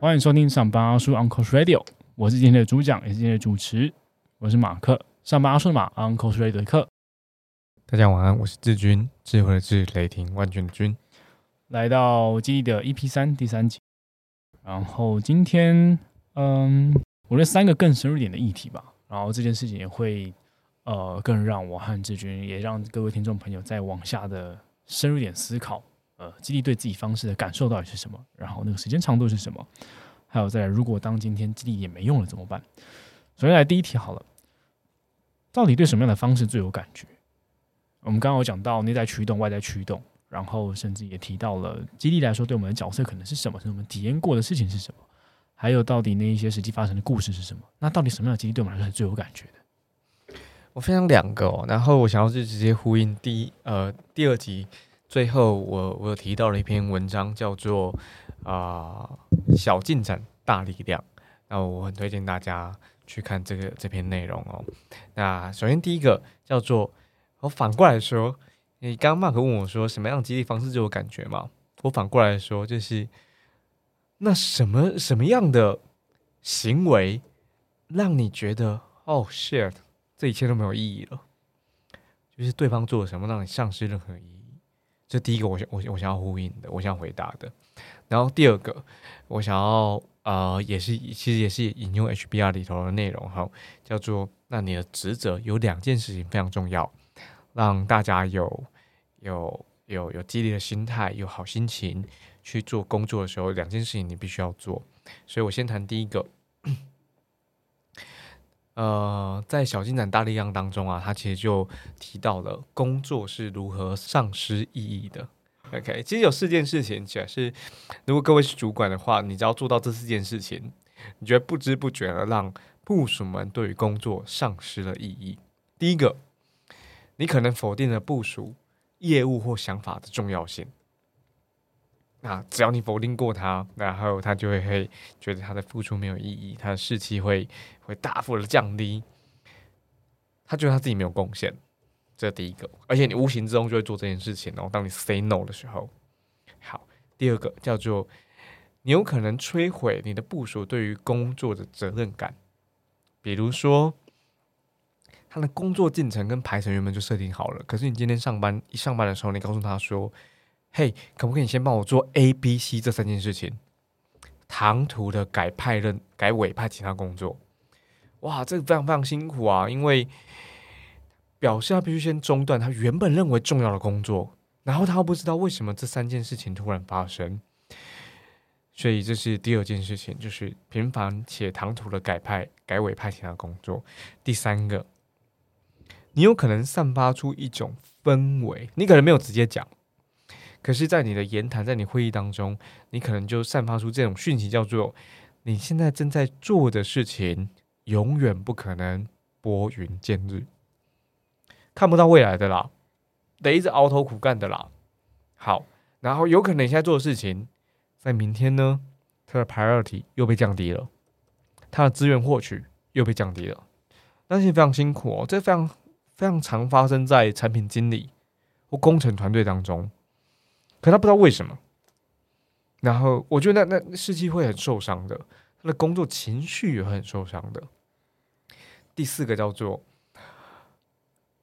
欢迎收听上班阿叔 Uncle Radio，我是今天的主讲，也是今天的主持，我是马克。上班阿叔的马 Uncle Radio 的客，大家晚安，我是志军，智慧的智，雷霆万钧的军，来到记忆的 EP 三第三集。然后今天，嗯，我觉得三个更深入一点的议题吧。然后这件事情也会，呃，更让我和志军，也让各位听众朋友再往下的深入一点思考。呃，激励对自己方式的感受到底是什么？然后那个时间长度是什么？还有再来，如果当今天激励也没用了怎么办？首先来第一题好了，到底对什么样的方式最有感觉？我们刚刚有讲到内在驱动、外在驱动，然后甚至也提到了激励来说对我们的角色可能是什么？是我们体验过的事情是什么？还有到底那一些实际发生的故事是什么？那到底什么样的激励对我们来说是最有感觉的？我分享两个哦，然后我想要就直接呼应第一呃第二集。最后，我我有提到了一篇文章，叫做啊小进展大力量。那我很推荐大家去看这个这篇内容哦。那首先第一个叫做，我反过来说，你刚刚马克问我说什么样的激励方式最有感觉嘛？我反过来说，就是那什么什么样的行为让你觉得哦 shit，这一切都没有意义了？就是对方做了什么让你丧失任何意义？这第一个，我想我我想要呼应的，我想回答的。然后第二个，我想要呃，也是其实也是引用 HBR 里头的内容哈，叫做那你的职责有两件事情非常重要，让大家有有有有激励的心态，有好心情去做工作的时候，两件事情你必须要做。所以我先谈第一个。呃，在小进展大力量当中啊，他其实就提到了工作是如何丧失意义的。OK，其实有四件事情，假是如果各位是主管的话，你只要做到这四件事情，你觉得不知不觉的让部署们对于工作丧失了意义。第一个，你可能否定了部署业务或想法的重要性。那只要你否定过他，然后他就会会觉得他的付出没有意义，他的士气会会大幅的降低，他觉得他自己没有贡献，这第一个。而且你无形之中就会做这件事情哦。当你 say no 的时候，好，第二个叫做你有可能摧毁你的部署对于工作的责任感，比如说他的工作进程跟排程原本就设定好了，可是你今天上班一上班的时候，你告诉他说。嘿，可不可以先帮我做 A、B、C 这三件事情？唐突的改派任、改委派其他工作，哇，这个非常非常辛苦啊！因为表示他必须先中断他原本认为重要的工作，然后他又不知道为什么这三件事情突然发生，所以这是第二件事情，就是频繁且唐突的改派、改委派其他工作。第三个，你有可能散发出一种氛围，你可能没有直接讲。可是，在你的言谈，在你会议当中，你可能就散发出这种讯息，叫做你现在正在做的事情，永远不可能拨云见日，看不到未来的啦，得一直熬头苦干的啦。好，然后有可能你现在做的事情，在明天呢，它的 priority 又被降低了，它的资源获取又被降低了，那是非常辛苦哦。这非常非常常发生在产品经理或工程团队当中。可他不知道为什么，然后我觉得那那士气会很受伤的，他的工作情绪也很受伤的。第四个叫做，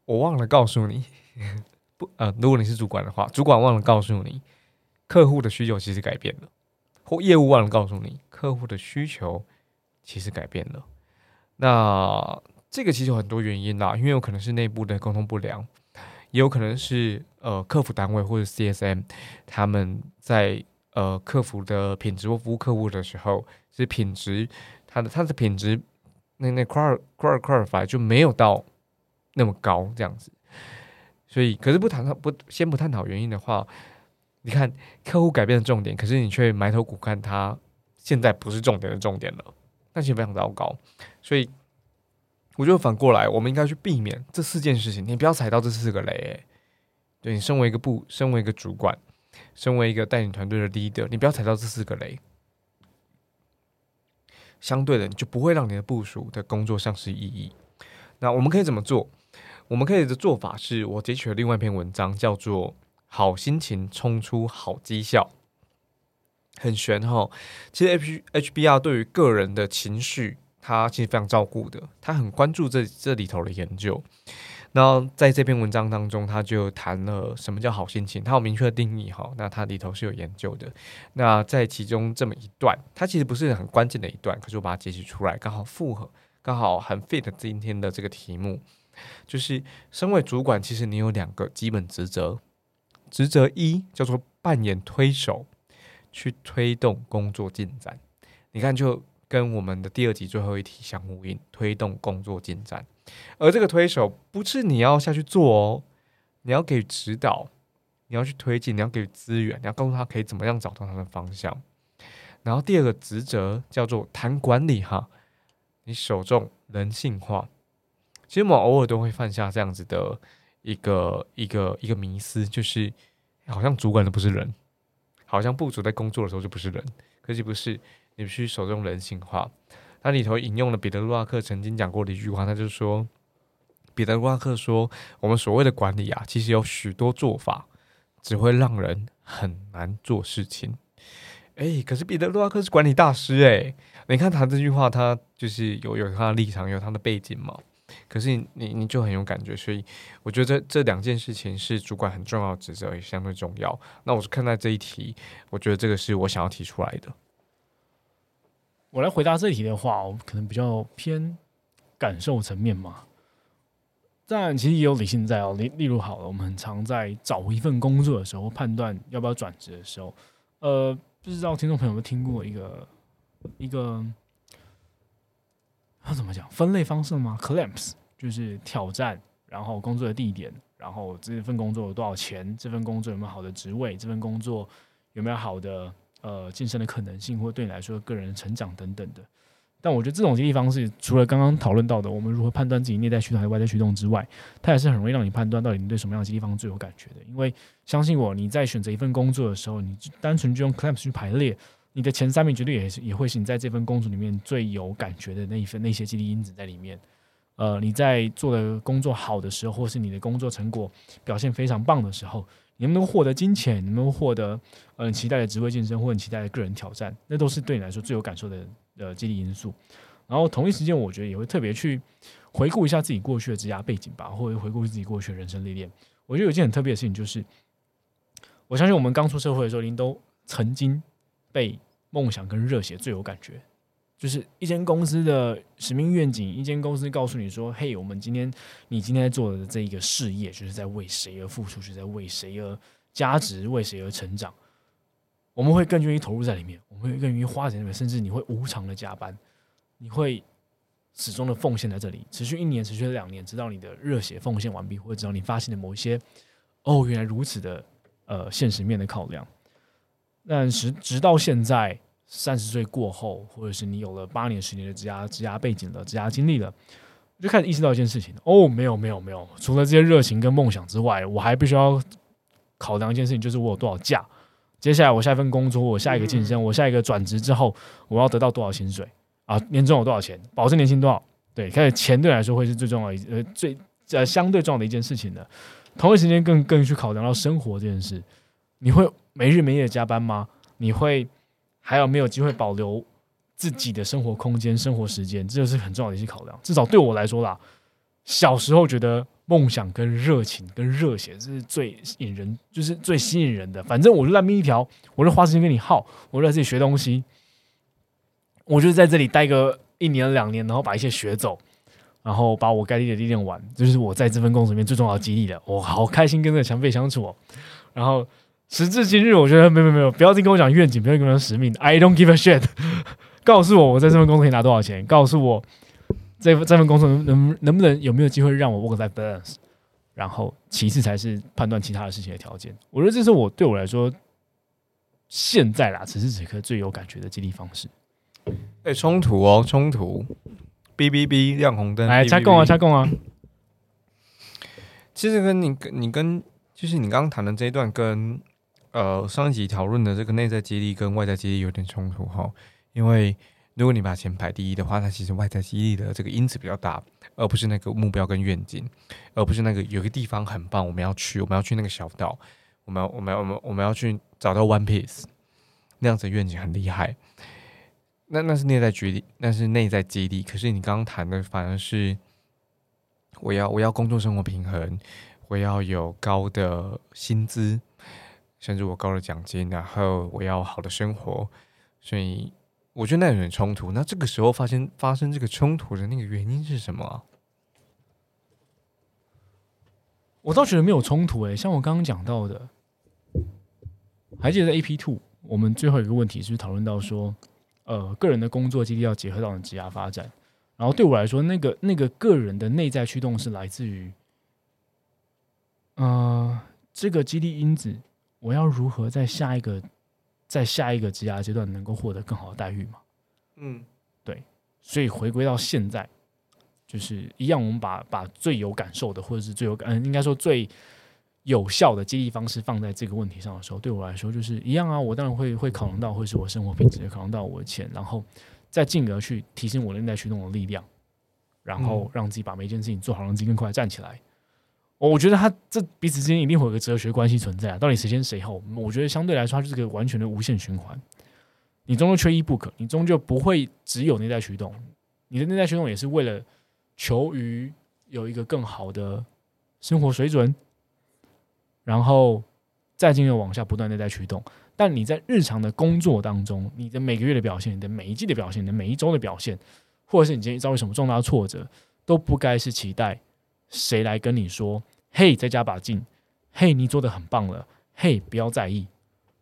我忘了告诉你，不呃，如果你是主管的话，主管忘了告诉你，客户的需求其实改变了，或业务忘了告诉你，客户的需求其实改变了。那这个其实有很多原因啦，因为有可能是内部的沟通不良。也有可能是呃客服单位或者 CSM，他们在呃客服的品质或服务客户的时候，是品质它的它的品质那那 qual qual qualify 就没有到那么高这样子，所以可是不谈讨不先不探讨原因的话，你看客户改变的重点，可是你却埋头苦干，它现在不是重点的重点了，那其实非常糟糕，所以。我觉得反过来，我们应该去避免这四件事情。你不要踩到这四个雷。对你身为一个部，身为一个主管，身为一个带领团队的 leader，你不要踩到这四个雷。相对的，你就不会让你的部署的工作丧失意义。那我们可以怎么做？我们可以的做法是我截取了另外一篇文章，叫做“好心情冲出好绩效”，很玄哈。其实 H HBR 对于个人的情绪，他其实非常照顾的，他很关注这这里头的研究。那在这篇文章当中，他就谈了什么叫好心情，他有明确的定义哈。那它里头是有研究的。那在其中这么一段，它其实不是很关键的一段，可是我把它截取出来，刚好符合，刚好很 fit 今天的这个题目。就是身为主管，其实你有两个基本职责。职责一叫做扮演推手，去推动工作进展。你看，就跟我们的第二集最后一题相呼应，推动工作进展。而这个推手不是你要下去做哦，你要给指导，你要去推进，你要给资源，你要告诉他可以怎么样找到他的方向。然后第二个职责叫做谈管理哈，你首重人性化。其实我们偶尔都会犯下这样子的一个一个一个迷思，就是好像主管都不是人，好像部署在工作的时候就不是人，可是不是，你必须首重人性化。它里头引用了彼得·卢瓦克曾经讲过的一句话，他就说：“彼得·卢瓦克说，我们所谓的管理啊，其实有许多做法，只会让人很难做事情。”哎，可是彼得·卢瓦克是管理大师哎，你看他这句话，他就是有有他的立场，有他的背景嘛。可是你你就很有感觉，所以我觉得这两件事情是主管很重要的职责，也相对重要。那我是看待这一题，我觉得这个是我想要提出来的。我来回答这一题的话，我可能比较偏感受层面嘛。但其实也有理性在哦。例例如，好了，我们很常在找一份工作的时候，判断要不要转职的时候，呃，不知道听众朋友们听过一个一个。要怎么讲？分类方式吗？Clamps 就是挑战，然后工作的地点，然后这份工作有多少钱？这份工作有没有好的职位？这份工作有没有好的呃晋升的可能性，或对你来说个人成长等等的？但我觉得这种激励方式，除了刚刚讨论到的我们如何判断自己内在驱动还是外在驱动之外，它也是很容易让你判断到底你对什么样的激励方式最有感觉的。因为相信我，你在选择一份工作的时候，你单纯就用 Clamps 去排列。你的前三名绝对也是也会是你在这份工作里面最有感觉的那一份那些激励因子在里面。呃，你在做的工作好的时候，或是你的工作成果表现非常棒的时候，你能不能获得金钱，能不能获得呃期待的职位晋升，或者期待的个人挑战，那都是对你来说最有感受的呃激励因素。然后同一时间，我觉得也会特别去回顾一下自己过去的职涯背景吧，或者回顾自己过去的人生历练。我觉得有一件很特别的事情，就是我相信我们刚出社会的时候，您都曾经。被梦想跟热血最有感觉，就是一间公司的使命愿景，一间公司告诉你说：“嘿，我们今天你今天做的这一个事业，就是在为谁而付出，是在为谁而加值，为谁而成长。”我们会更愿意投入在里面，我们会更愿意花钱里面，甚至你会无偿的加班，你会始终的奉献在这里，持续一年，持续两年，直到你的热血奉献完毕，或者直到你发现了某一些哦，原来如此的呃现实面的考量。但是直到现在三十岁过后，或者是你有了八年、十年的职涯、职涯背景了、职涯经历了，我就开始意识到一件事情：哦，没有、没有、没有，除了这些热情跟梦想之外，我还必须要考量一件事情，就是我有多少假。接下来我下一份工作，我下一个晋升，我下一个转职之后，我要得到多少薪水啊？年终有多少钱？保证年薪多少？对，开始钱对来说会是最重要的，呃，最呃相对重要的一件事情的。同一时间更更去考量到生活这件事，你会。没日没夜加班吗？你会还有没有机会保留自己的生活空间、生活时间？这就是很重要的一些考量。至少对我来说啦，小时候觉得梦想跟热情跟热血是最引人，就是最吸引人的。反正我就烂命一条，我就花时间跟你耗，我就在这里学东西，我就在这里待个一年两年，然后把一些学走，然后把我该练的历练完，这就是我在这份工作里面最重要的激励了。我好开心跟这个前辈相处哦，然后。时至今日，我觉得没有没有，不要再跟我讲愿景，不要跟我讲使命。I don't give a shit。告诉我，我在这份工作可以拿多少钱？告诉我，这份这份工作能能能不能有没有机会让我 work life balance？然后，其次才是判断其他的事情的条件。我觉得这是我对我来说现在啦，此时此刻最有感觉的激励方式。哎，冲突哦，冲突！B B B，亮红灯！来，加共啊，加共啊！其实跟你跟你跟，就是你刚刚谈的这一段跟。呃，上一集讨论的这个内在激励跟外在激励有点冲突哈，因为如果你把钱排第一的话，那其实外在激励的这个因子比较大，而不是那个目标跟愿景，而不是那个有个地方很棒，我们要去，我们要去那个小岛，我们要我们要我们我们要去找到 One Piece，那样子愿景很厉害。那那是内在激励，那是内在激励。可是你刚刚谈的反而是，我要我要工作生活平衡，我要有高的薪资，甚至我高的奖金，然后我要好的生活，所以。我觉得那有点冲突。那这个时候发生发生这个冲突的那个原因是什么？我倒觉得没有冲突诶。像我刚刚讲到的，还记得 A P Two，我们最后一个问题是讨论到说，呃，个人的工作基地要结合到你职业发展。然后对我来说，那个那个个人的内在驱动是来自于，呃，这个激励因子，我要如何在下一个。在下一个职涯阶段能够获得更好的待遇嘛？嗯，对，所以回归到现在，就是一样，我们把把最有感受的，或者是最有感，应该说最有效的激励方式放在这个问题上的时候，对我来说就是一样啊。我当然会会考量到，会是我生活品质，考量到我的钱，然后再进而去提升我内在驱动的力量，然后让自己把每一件事情做好，让自己更快站起来。我觉得他这彼此之间一定会有个哲学关系存在，到底谁先谁后？我觉得相对来说，它就是个完全的无限循环。你终究缺一不可，你终究不会只有内在驱动，你的内在驱动也是为了求于有一个更好的生活水准，然后再进而往下不断内在驱动。但你在日常的工作当中，你的每个月的表现，你的每一季的表现，你的每一周的表现，或者是你今天遭遇什么重大挫折，都不该是期待。谁来跟你说？嘿，再加把劲！嘿，你做的很棒了！嘿，不要在意，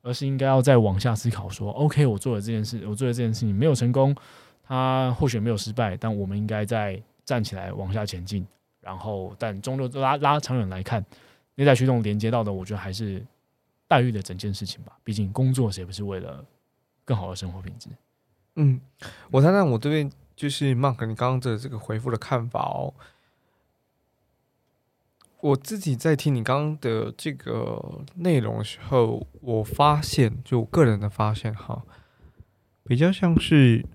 而是应该要再往下思考。说，OK，我做了这件事，我做了这件事情没有成功，他或许没有失败，但我们应该再站起来往下前进。然后，但终究拉拉长远来看，内在驱动连接到的，我觉得还是待遇的整件事情吧。毕竟工作谁不是为了更好的生活品质？嗯，我谈谈我这边就是 Mark，你刚刚的这个回复的看法哦。我自己在听你刚刚的这个内容的时候，我发现，就我个人的发现哈，比较像是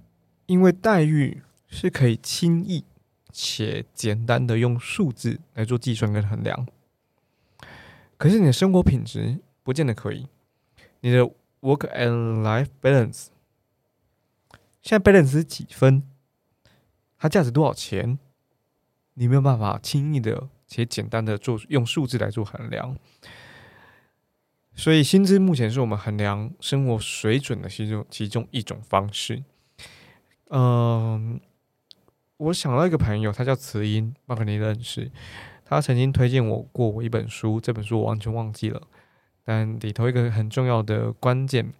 因为待遇是可以轻易且简单的用数字来做计算跟衡量，可是你的生活品质不见得可以。你的 work and life balance 现在 balance 是几分？它价值多少钱？你没有办法轻易的。且简单的做用数字来做衡量，所以薪资目前是我们衡量生活水准的其中其中一种方式。嗯，我想到一个朋友，他叫慈音，马克你认识？他曾经推荐我过我一本书，这本书我完全忘记了，但里头一个很重要的关键，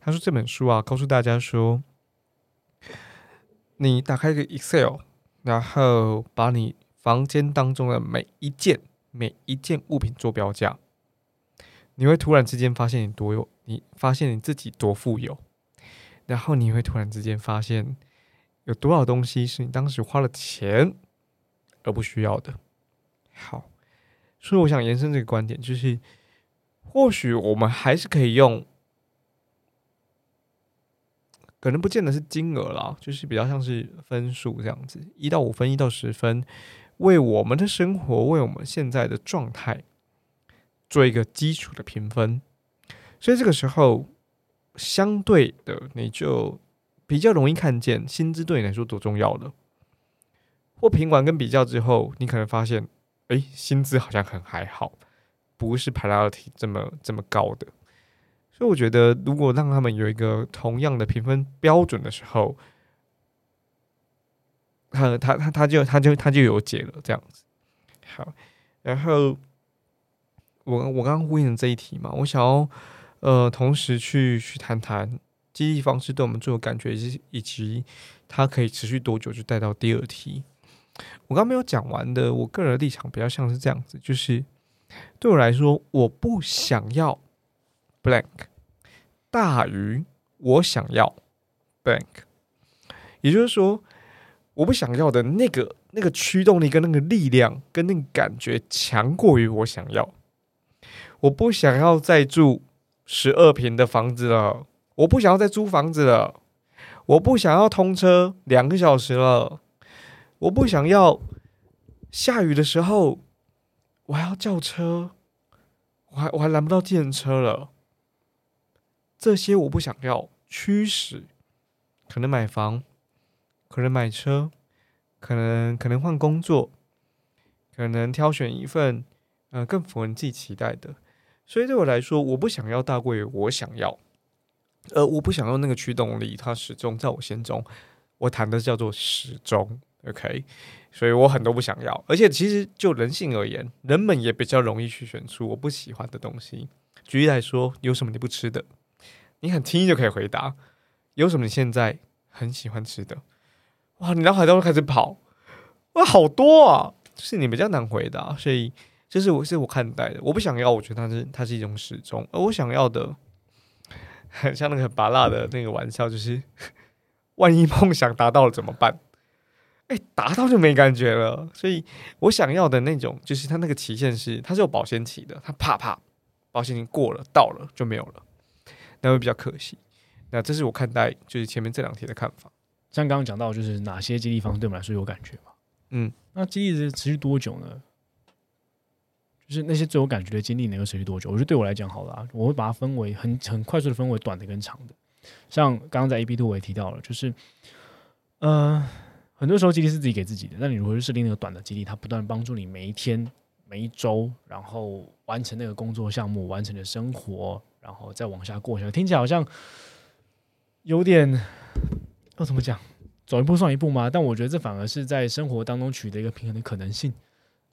他说这本书啊，告诉大家说，你打开一个 Excel，然后把你。房间当中的每一件每一件物品做标价，你会突然之间发现你多有，你发现你自己多富有，然后你会突然之间发现有多少东西是你当时花了钱而不需要的。好，所以我想延伸这个观点，就是或许我们还是可以用。可能不见得是金额啦，就是比较像是分数这样子，一到五分，一到十分，为我们的生活，为我们现在的状态做一个基础的评分。所以这个时候，相对的，你就比较容易看见薪资对你来说多重要了。或评完跟比较之后，你可能发现，哎，薪资好像很还好，不是 priority 这么这么高的。所以我觉得，如果让他们有一个同样的评分标准的时候，他他他他就他就他就有解了这样子。好，然后我我刚刚呼应的这一题嘛，我想要呃同时去去谈谈激励方式对我们最有感觉，以及以及它可以持续多久，就带到第二题。我刚没有讲完的，我个人的立场比较像是这样子，就是对我来说，我不想要。blank 大于我想要 blank，也就是说，我不想要的那个那个驱动力跟那个力量跟那个感觉强过于我想要。我不想要再住十二平的房子了，我不想要再租房子了，我不想要通车两个小时了，我不想要下雨的时候我还要叫车，我还我还拦不到电车了。这些我不想要，驱使可能买房，可能买车，可能可能换工作，可能挑选一份呃更符合你自己期待的。所以对我来说，我不想要大过于我想要。呃，我不想要那个驱动力，它始终在我心中。我谈的叫做始终，OK？所以我很多不想要，而且其实就人性而言，人们也比较容易去选出我不喜欢的东西。举例来说，有什么你不吃的？你很轻易就可以回答。有什么你现在很喜欢吃的？哇，你脑海当中开始跑，哇，好多啊！就是你比较难回答，所以这是我是我看待的。我不想要，我觉得它是它是一种始终，而我想要的。很 像那个拔辣的那个玩笑，就是 万一梦想达到了怎么办？哎，达到就没感觉了。所以我想要的那种，就是它那个期限是它是有保鲜期的，它啪啪保鲜期过了到了就没有了，那会比较可惜。那这是我看待就是前面这两题的看法。像刚刚讲到，就是哪些激励方式对我们来说有感觉嘛？嗯，那激励是持续多久呢？就是那些最有感觉的经历能够持续多久？我觉得对我来讲好了，我会把它分为很很快速的分为短的跟长的。像刚刚在 A B Two 我也提到了，就是呃，很多时候激励是自己给自己的。那你如何去设定那个短的激励？它不断帮助你每一天、每一周，然后完成那个工作项目，完成的生活，然后再往下过下去。听起来好像有点要怎么讲？走一步算一步吗？但我觉得这反而是在生活当中取得一个平衡的可能性。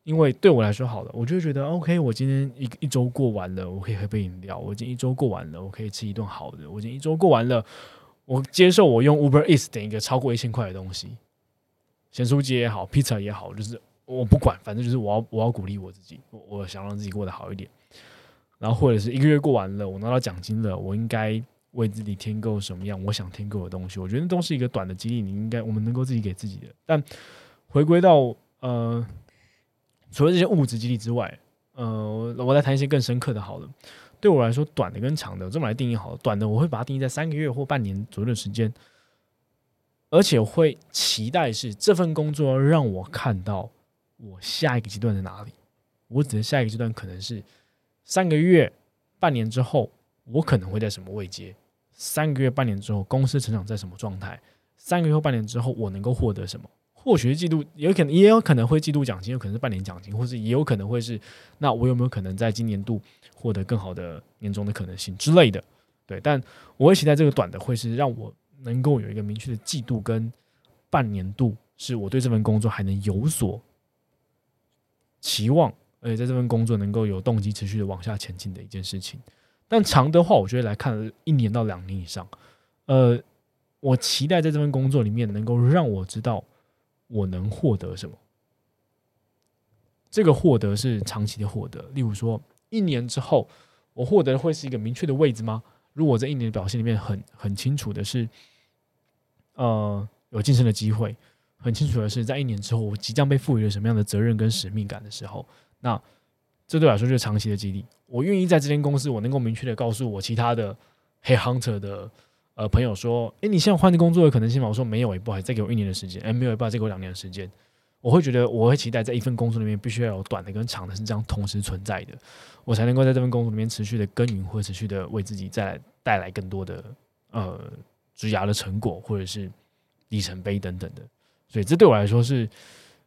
因为对我来说好了，我就觉得 OK。我今天一一周过完了，我可以喝杯饮料。我今天一周过完了，我可以吃一顿好的。我今天一周过完了，我接受我用 Uber Eats 点一个超过一千块的东西，咸酥鸡也好，披萨也好，就是我不管，反正就是我要我要鼓励我自己，我我想让自己过得好一点。然后或者是一个月过完了，我拿到奖金了，我应该为自己添购什么样我想添购的东西？我觉得都是一个短的激励，你应该我们能够自己给自己的。但回归到呃。除了这些物质激励之外，呃，我来谈一些更深刻的。好了，对我来说，短的跟长的，这么来定义好了。短的我会把它定义在三个月或半年左右的时间，而且会期待是这份工作让我看到我下一个阶段在哪里。我指的下一个阶段可能是三个月、半年之后，我可能会在什么位阶？三个月、半年之后，公司成长在什么状态？三个月或半年之后，我能够获得什么？或许是季度，有可能也有可能会季度奖金，有可能是半年奖金，或者也有可能会是，那我有没有可能在今年度获得更好的年终的可能性之类的？对，但我会期待这个短的会是让我能够有一个明确的季度跟半年度，是我对这份工作还能有所期望，而且在这份工作能够有动机持续的往下前进的一件事情。但长的话，我觉得来看一年到两年以上，呃，我期待在这份工作里面能够让我知道。我能获得什么？这个获得是长期的获得。例如说，一年之后，我获得会是一个明确的位置吗？如果在一年的表现里面很很清楚的是，呃，有晋升的机会，很清楚的是，在一年之后，我即将被赋予了什么样的责任跟使命感的时候，那这对我来说就是长期的激励。我愿意在这间公司，我能够明确的告诉我其他的黑 hunter 的。呃，朋友说：“哎，你现在换的工作的可能性吗？”我说：“没有，也不好，再给我一年的时间。”哎，没有，也不好，再给我两年的时间。我会觉得，我会期待在一份工作里面，必须要有短的跟长的是这样同时存在的，我才能够在这份工作里面持续的耕耘，或持续的为自己再来带来更多的呃职涯的成果，或者是里程碑等等的。所以，这对我来说是，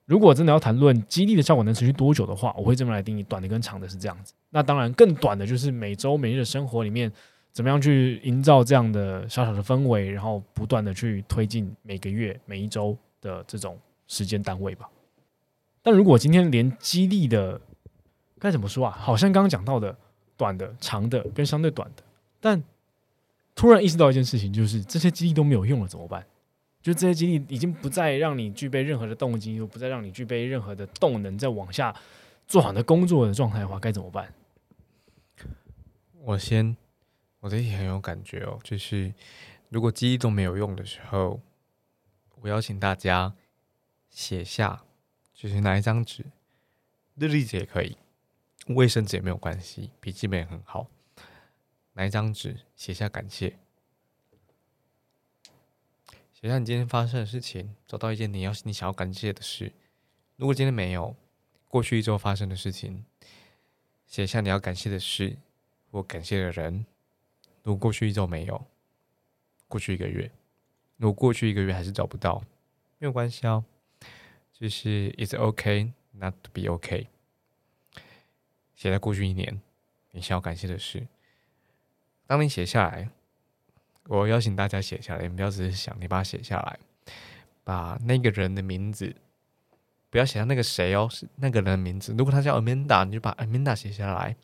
如果真的要谈论激励的效果能持续多久的话，我会这么来定义：短的跟长的是这样子。那当然，更短的就是每周每日的生活里面。怎么样去营造这样的小小的氛围，然后不断的去推进每个月、每一周的这种时间单位吧。但如果今天连激励的该怎么说啊？好像刚刚讲到的短的、长的跟相对短的，但突然意识到一件事情，就是这些激励都没有用了，怎么办？就这些经历已经不再让你具备任何的动机，又不再让你具备任何的动能，再往下做好的工作的状态的话，该怎么办？我先。我这题很有感觉哦，就是如果记忆都没有用的时候，我邀请大家写下，就是拿一张纸，日历纸也可以，卫生纸也没有关系，笔记本也很好，拿一张纸写下感谢，写下你今天发生的事情，找到一件你要你想要感谢的事。如果今天没有，过去一周发生的事情，写下你要感谢的事或感谢的人。如果过去一周没有，过去一个月，如果过去一个月还是找不到，没有关系哦，就是 it's okay not to be okay。写在过去一年你想要感谢的事，当你写下来。我邀请大家写下来，你不要只是想，你把它写下来，把那个人的名字，不要写上那个谁哦，是那个人的名字。如果他叫 Amanda，你就把 Amanda 写下来。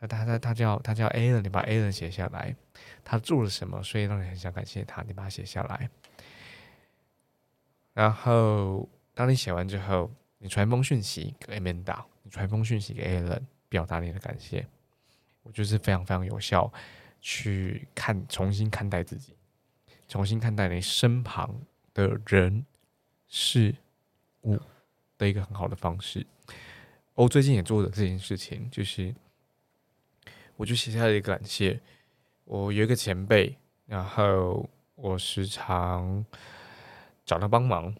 他他他他叫他叫 Alan，你把 Alan 写下来。他做了什么，所以让你很想感谢他，你把它写下来。然后，当你写完之后，你传封讯息给 Amanda，你传封讯息给 Alan，表达你的感谢。我觉得是非常非常有效。去看，重新看待自己，重新看待你身旁的人事物的一个很好的方式。我最近也做的这件事情，就是我就写下了一个感谢。我有一个前辈，然后我时常找他帮忙，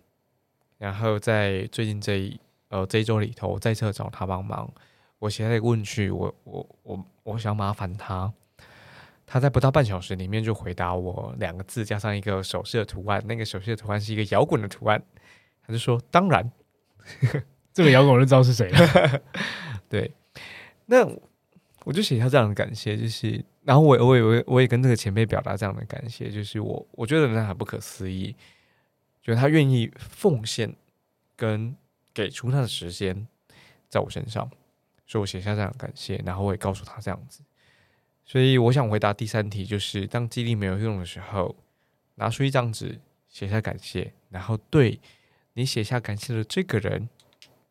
然后在最近这一呃这一周里头，我再次找他帮忙。我写了一个问句，我我我我想麻烦他。他在不到半小时里面就回答我两个字，加上一个手势的图案。那个手势的图案是一个摇滚的图案。他就说：“当然，这个摇滚我就知道是谁了。”对，那我就写下这样的感谢，就是，然后我我也我我也跟这个前辈表达这样的感谢，就是我我觉得那很不可思议，觉得他愿意奉献跟给出他的时间在我身上，所以我写下这样的感谢，然后我也告诉他这样子。所以我想回答第三题，就是当激励没有用的时候，拿出一张纸写下感谢，然后对你写下感谢的这个人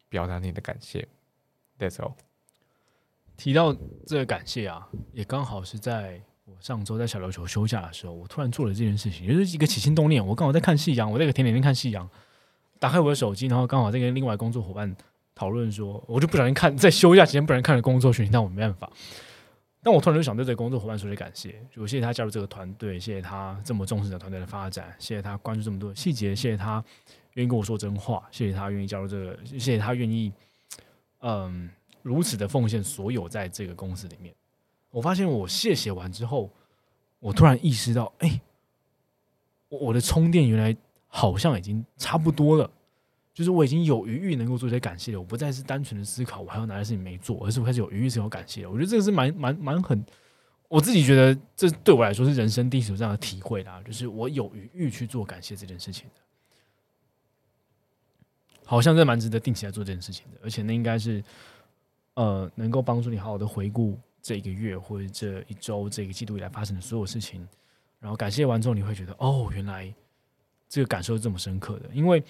表达你的感谢。That's all。提到这个感谢啊，也刚好是在我上周在小琉球休假的时候，我突然做了这件事情，也就是一个起心动念。我刚好在看夕阳，我在一个田里面看夕阳，打开我的手机，然后刚好在跟另外工作伙伴讨论说，我就不小心看在休假期间不然看了工作群，但我没办法。但我突然就想对这个工作伙伴说些感谢，就谢谢他加入这个团队，谢谢他这么重视的团队的发展，谢谢他关注这么多细节，谢谢他愿意跟我说真话，谢谢他愿意加入这个，谢谢他愿意嗯如此的奉献所有在这个公司里面。我发现我谢谢完之后，我突然意识到，哎，我的充电原来好像已经差不多了。就是我已经有余裕能够做一些感谢了，我不再是单纯的思考我还有哪些事情没做，而是我开始有余裕思考感谢了。我觉得这个是蛮蛮蛮很，我自己觉得这对我来说是人生第一次有这样的体会啦，就是我有余裕去做感谢这件事情的，好像这蛮值得定期来做这件事情的，而且那应该是呃能够帮助你好好的回顾这一个月或者这一周这个季度以来发生的所有事情，然后感谢完之后你会觉得哦，原来这个感受这么深刻的，因为。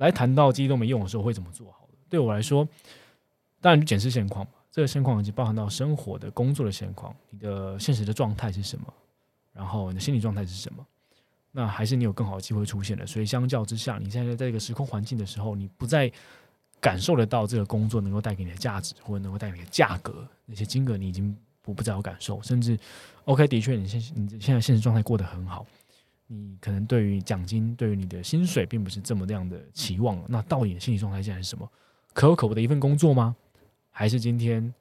来谈到记忆都没用的时候会怎么做好的？对我来说，当然就检视现况嘛。这个现况已经包含到生活的、工作的现况，你的现实的状态是什么？然后你的心理状态是什么？那还是你有更好的机会出现的。所以相较之下，你现在在这个时空环境的时候，你不再感受得到这个工作能够带给你的价值，或者能够带给你的价格，那些金额你已经不不再有感受。甚至，OK，的确，你现你现在现实状态过得很好。你可能对于奖金、对于你的薪水，并不是这么那样的期望。那到底心理状态现在是什么？可有可无的一份工作吗？还是今天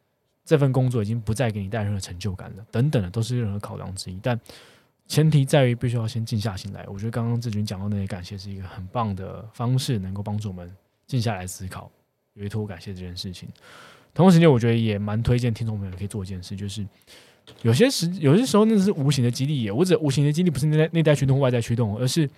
这份工作已经不再给你带任何成就感了？等等的，都是任何考量之一。但前提在于，必须要先静下心来。我觉得刚刚志军讲到那些感谢，是一个很棒的方式，能够帮助我们静下来思考，委托感谢这件事情。同时间，我觉得也蛮推荐听众朋友可以做一件事，就是。有些时，有些时候那是无形的激励。我指无形的激励，不是内在内在驱动外在驱动，而是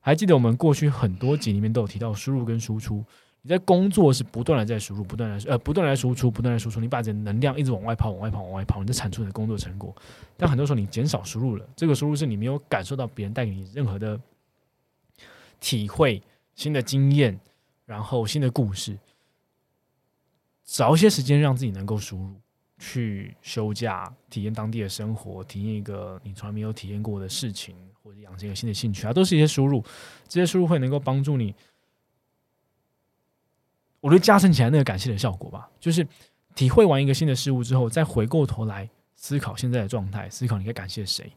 还记得我们过去很多集里面都有提到输入跟输出。你在工作是不断的在输入，不断的呃不断来输出，不断的输出。你把你的能量一直往外跑，往外跑，往外跑，你在产出你的工作成果。但很多时候你减少输入了，这个输入是你没有感受到别人带给你任何的体会、新的经验，然后新的故事。找一些时间让自己能够输入。去休假，体验当地的生活，体验一个你从来没有体验过的事情，或者养成一个新的兴趣啊，都是一些输入。这些输入会能够帮助你，我觉得加深起来那个感谢的效果吧。就是体会完一个新的事物之后，再回过头来思考现在的状态，思考你该感谢谁，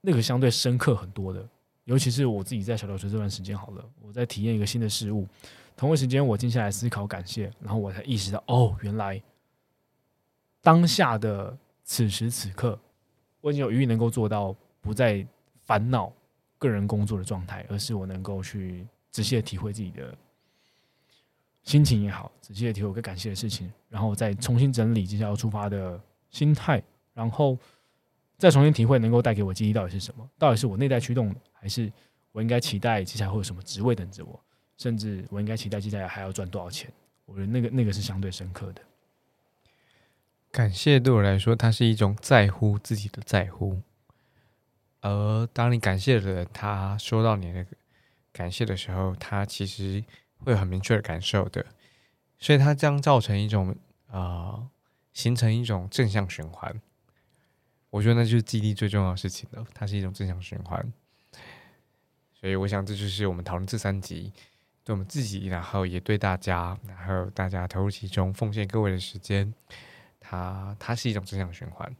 那个相对深刻很多的尤其是我自己在小琉球这段时间，好了，我在体验一个新的事物，同一时间我静下来思考感谢，然后我才意识到，哦，原来当下的此时此刻，我已经有余裕能够做到不再烦恼个人工作的状态，而是我能够去仔细的体会自己的心情也好，仔细的体会我该感谢的事情，然后再重新整理接下来要出发的心态，然后再重新体会能够带给我记忆到底是什么，到底是我内在驱动的，还是我应该期待接下来会有什么职位等着我，甚至我应该期待接下来还要赚多少钱？我觉得那个那个是相对深刻的。感谢对我来说，它是一种在乎自己的在乎。而当你感谢的人，他收到你的感谢的时候，他其实会有很明确的感受的，所以它将造成一种呃，形成一种正向循环。我觉得那就是激励最重要的事情了，它是一种正向循环。所以我想，这就是我们讨论这三集，对我们自己，然后也对大家，然后大家投入其中，奉献各位的时间。它它是一种正向循环。